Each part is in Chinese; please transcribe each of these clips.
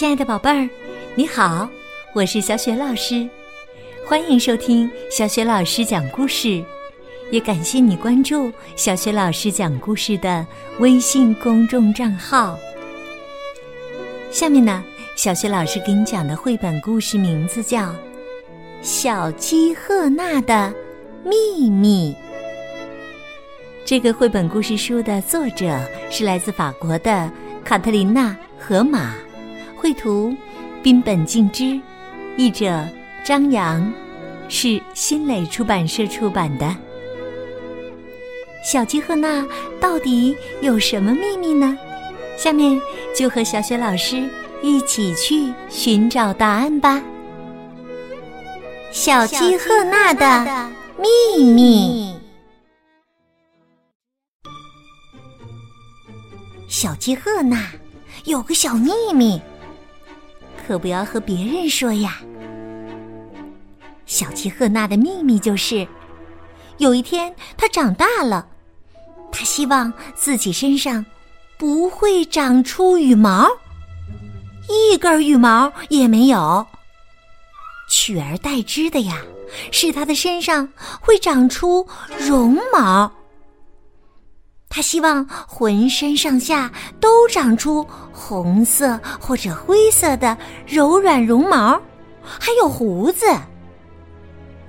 亲爱的宝贝儿，你好，我是小雪老师，欢迎收听小雪老师讲故事，也感谢你关注小雪老师讲故事的微信公众账号。下面呢，小雪老师给你讲的绘本故事名字叫《小鸡赫娜的秘密》。这个绘本故事书的作者是来自法国的卡特琳娜·荷马。绘图：滨本静之，译者：张扬，是新蕾出版社出版的。小鸡赫娜到底有什么秘密呢？下面就和小雪老师一起去寻找答案吧。小鸡赫娜的秘密。小鸡赫娜有个小秘密。可不要和别人说呀！小鸡赫娜的秘密就是，有一天它长大了，它希望自己身上不会长出羽毛，一根羽毛也没有。取而代之的呀，是它的身上会长出绒毛。他希望浑身上下都长出红色或者灰色的柔软绒毛，还有胡子，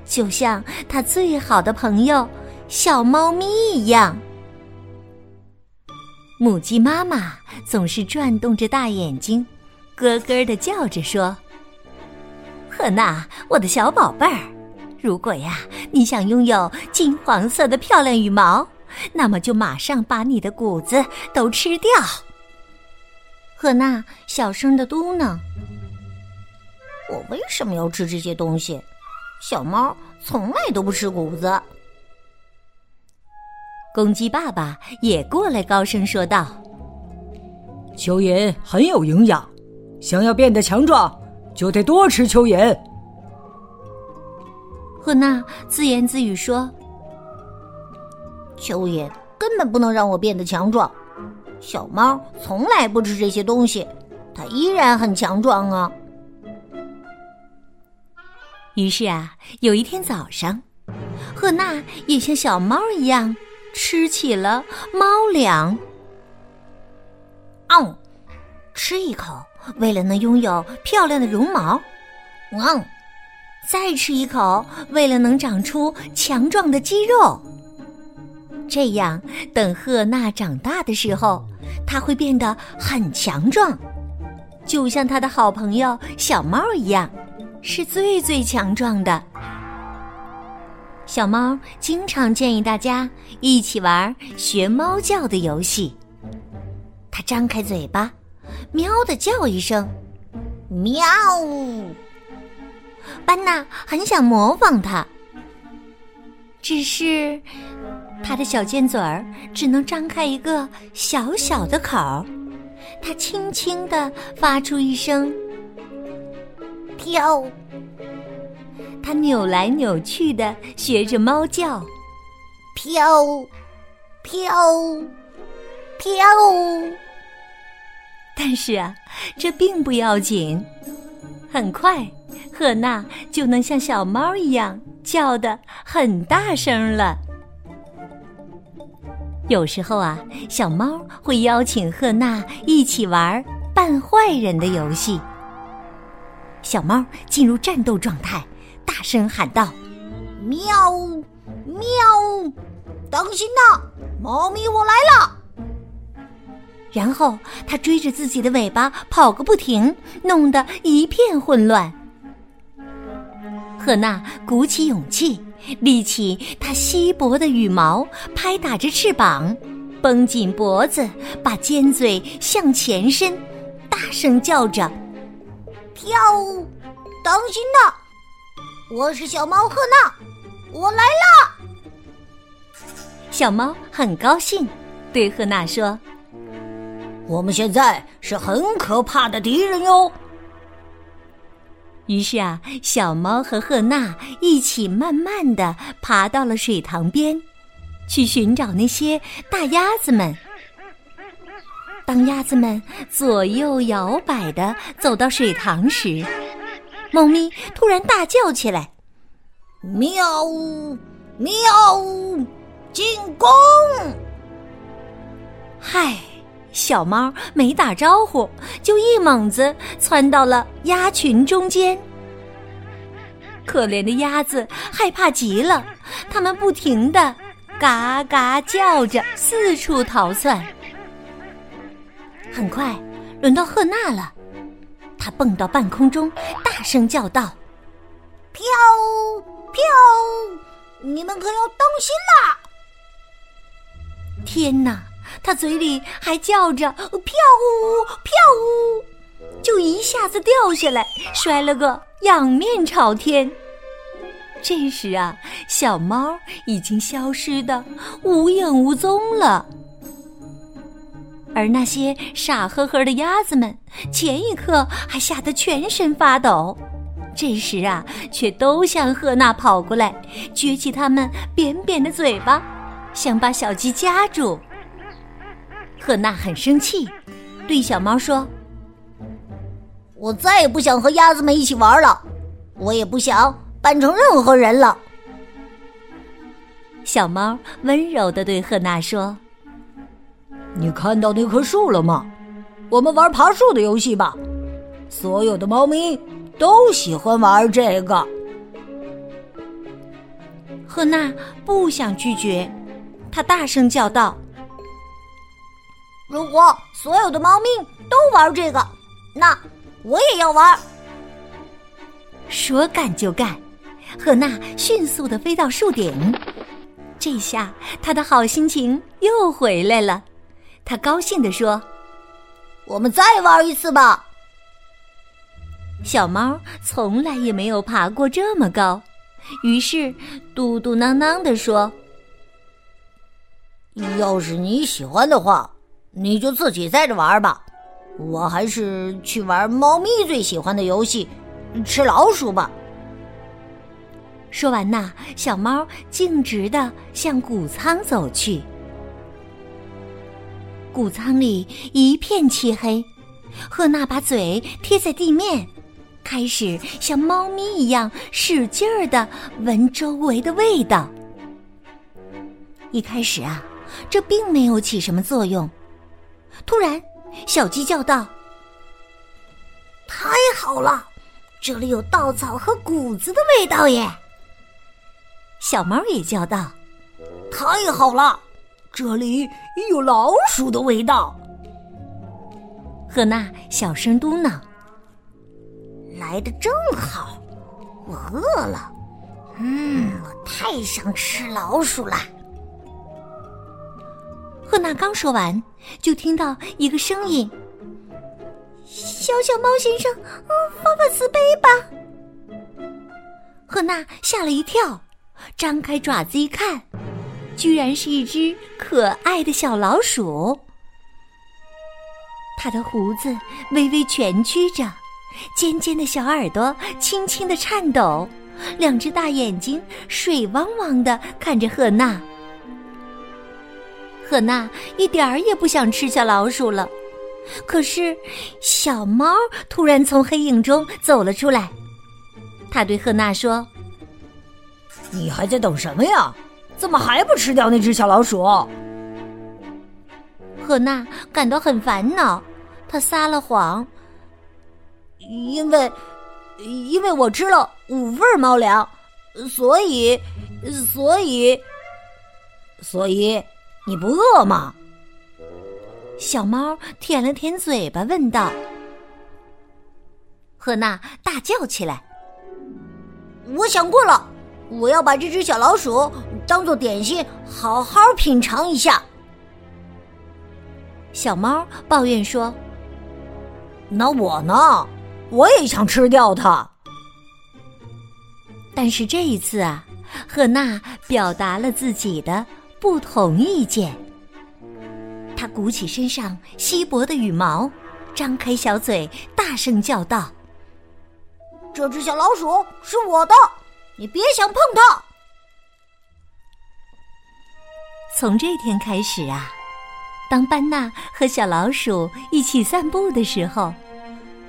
就像他最好的朋友小猫咪一样。母鸡妈妈总是转动着大眼睛，咯咯的叫着说：“赫娜，我的小宝贝儿，如果呀你想拥有金黄色的漂亮羽毛。”那么就马上把你的谷子都吃掉。赫娜小声的嘟囔：“我为什么要吃这些东西？小猫从来都不吃谷子。”公鸡爸爸也过来高声说道：“蚯蚓很有营养，想要变得强壮，就得多吃蚯蚓。”赫娜自言自语说。蚯蚓根本不能让我变得强壮，小猫从来不吃这些东西，它依然很强壮啊。于是啊，有一天早上，赫娜也像小猫一样吃起了猫粮。嗯，吃一口，为了能拥有漂亮的绒毛。嗯，再吃一口，为了能长出强壮的肌肉。这样，等赫娜长大的时候，她会变得很强壮，就像她的好朋友小猫一样，是最最强壮的。小猫经常建议大家一起玩学猫叫的游戏。它张开嘴巴，喵的叫一声，喵。班纳很想模仿它，只是。他的小尖嘴儿只能张开一个小小的口，他轻轻的发出一声“飘”，他扭来扭去的学着猫叫“飘，飘，飘”。但是啊，这并不要紧，很快，赫娜就能像小猫一样叫的很大声了。有时候啊，小猫会邀请赫娜一起玩扮坏人的游戏。小猫进入战斗状态，大声喊道：“喵，喵，当心呐，猫咪我来了！”然后它追着自己的尾巴跑个不停，弄得一片混乱。赫娜鼓起勇气。立起它稀薄的羽毛，拍打着翅膀，绷紧脖子，把尖嘴向前伸，大声叫着：“跳舞，当心呐！我是小猫赫娜，我来了。”小猫很高兴，对赫娜说：“我们现在是很可怕的敌人哟。”于是啊，小猫和赫娜一起慢慢的爬到了水塘边，去寻找那些大鸭子们。当鸭子们左右摇摆的走到水塘时，猫咪突然大叫起来：“喵呜，喵呜，进攻！”嗨，小猫没打招呼，就一猛子窜到了鸭群中间。可怜的鸭子害怕极了，它们不停的嘎嘎叫着，四处逃窜。很快，轮到赫娜了。她蹦到半空中，大声叫道：“飘飘，你们可要当心啦！”天哪，她嘴里还叫着“飘呜飘呜”，就一下子掉下来，摔了个仰面朝天。这时啊，小猫已经消失的无影无踪了。而那些傻呵呵的鸭子们，前一刻还吓得全身发抖，这时啊，却都向赫娜跑过来，撅起它们扁扁的嘴巴，想把小鸡夹住。赫娜很生气，对小猫说：“我再也不想和鸭子们一起玩了，我也不想扮成任何人了。”小猫温柔的对赫娜说。你看到那棵树了吗？我们玩爬树的游戏吧。所有的猫咪都喜欢玩这个。赫娜不想拒绝，她大声叫道：“如果所有的猫咪都玩这个，那我也要玩。”说干就干，赫娜迅速的飞到树顶。这下她的好心情又回来了。她高兴地说：“我们再玩一次吧。”小猫从来也没有爬过这么高，于是嘟嘟囔囔地说：“要是你喜欢的话，你就自己在这玩吧。我还是去玩猫咪最喜欢的游戏——吃老鼠吧。”说完呐，小猫径直的向谷仓走去。谷仓里一片漆黑，赫娜把嘴贴在地面，开始像猫咪一样使劲儿的闻周围的味道。一开始啊，这并没有起什么作用。突然，小鸡叫道：“太好了，这里有稻草和谷子的味道耶！”小猫也叫道：“太好了。”这里有老鼠的味道。赫娜小声嘟囔：“来的正好，我饿了。嗯，我太想吃老鼠了。”赫娜刚说完，就听到一个声音：“小小猫先生，嗯，发发慈悲吧。”赫娜吓了一跳，张开爪子一看。居然是一只可爱的小老鼠，它的胡子微微蜷曲着，尖尖的小耳朵轻轻的颤抖，两只大眼睛水汪汪的看着赫娜。赫娜一点儿也不想吃小老鼠了，可是小猫突然从黑影中走了出来，他对赫娜说：“你还在等什么呀？”怎么还不吃掉那只小老鼠？赫娜感到很烦恼，她撒了谎，因为因为我吃了五份猫粮，所以所以所以你不饿吗？小猫舔了舔嘴巴，问道。赫娜大叫起来：“我想过了，我要把这只小老鼠。”当做点心，好好品尝一下。小猫抱怨说：“那我呢？我也想吃掉它。”但是这一次啊，赫娜表达了自己的不同意见。他鼓起身上稀薄的羽毛，张开小嘴，大声叫道：“这只小老鼠是我的，你别想碰它！”从这天开始啊，当班纳和小老鼠一起散步的时候，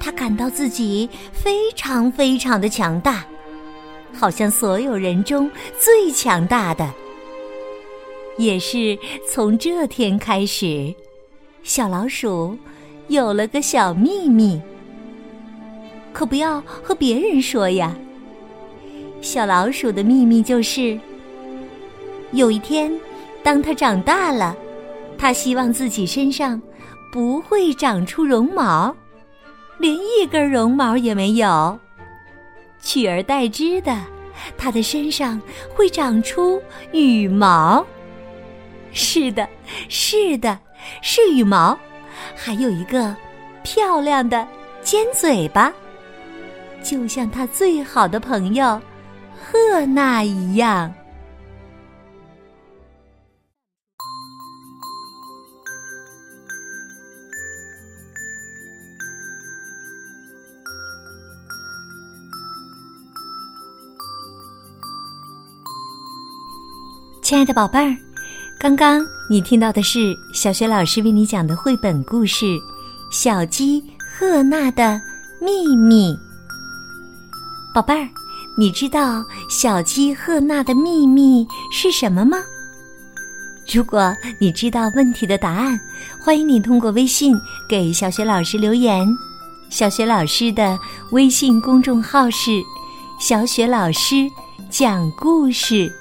他感到自己非常非常的强大，好像所有人中最强大的。也是从这天开始，小老鼠有了个小秘密，可不要和别人说呀。小老鼠的秘密就是，有一天，当它长大了，它希望自己身上不会长出绒毛，连一根绒毛也没有，取而代之的，它的身上会长出羽毛。是的，是的，是羽毛，还有一个漂亮的尖嘴巴，就像他最好的朋友赫娜一样。亲爱的宝贝儿。刚刚你听到的是小学老师为你讲的绘本故事《小鸡赫娜的秘密》。宝贝儿，你知道小鸡赫娜的秘密是什么吗？如果你知道问题的答案，欢迎你通过微信给小学老师留言。小学老师的微信公众号是“小雪老师讲故事”。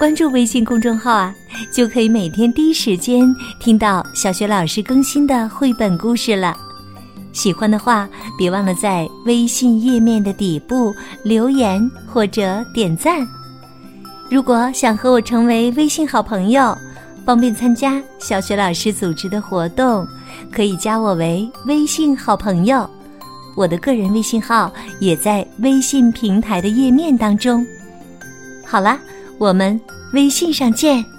关注微信公众号啊，就可以每天第一时间听到小学老师更新的绘本故事了。喜欢的话，别忘了在微信页面的底部留言或者点赞。如果想和我成为微信好朋友，方便参加小学老师组织的活动，可以加我为微信好朋友。我的个人微信号也在微信平台的页面当中。好了。我们微信上见。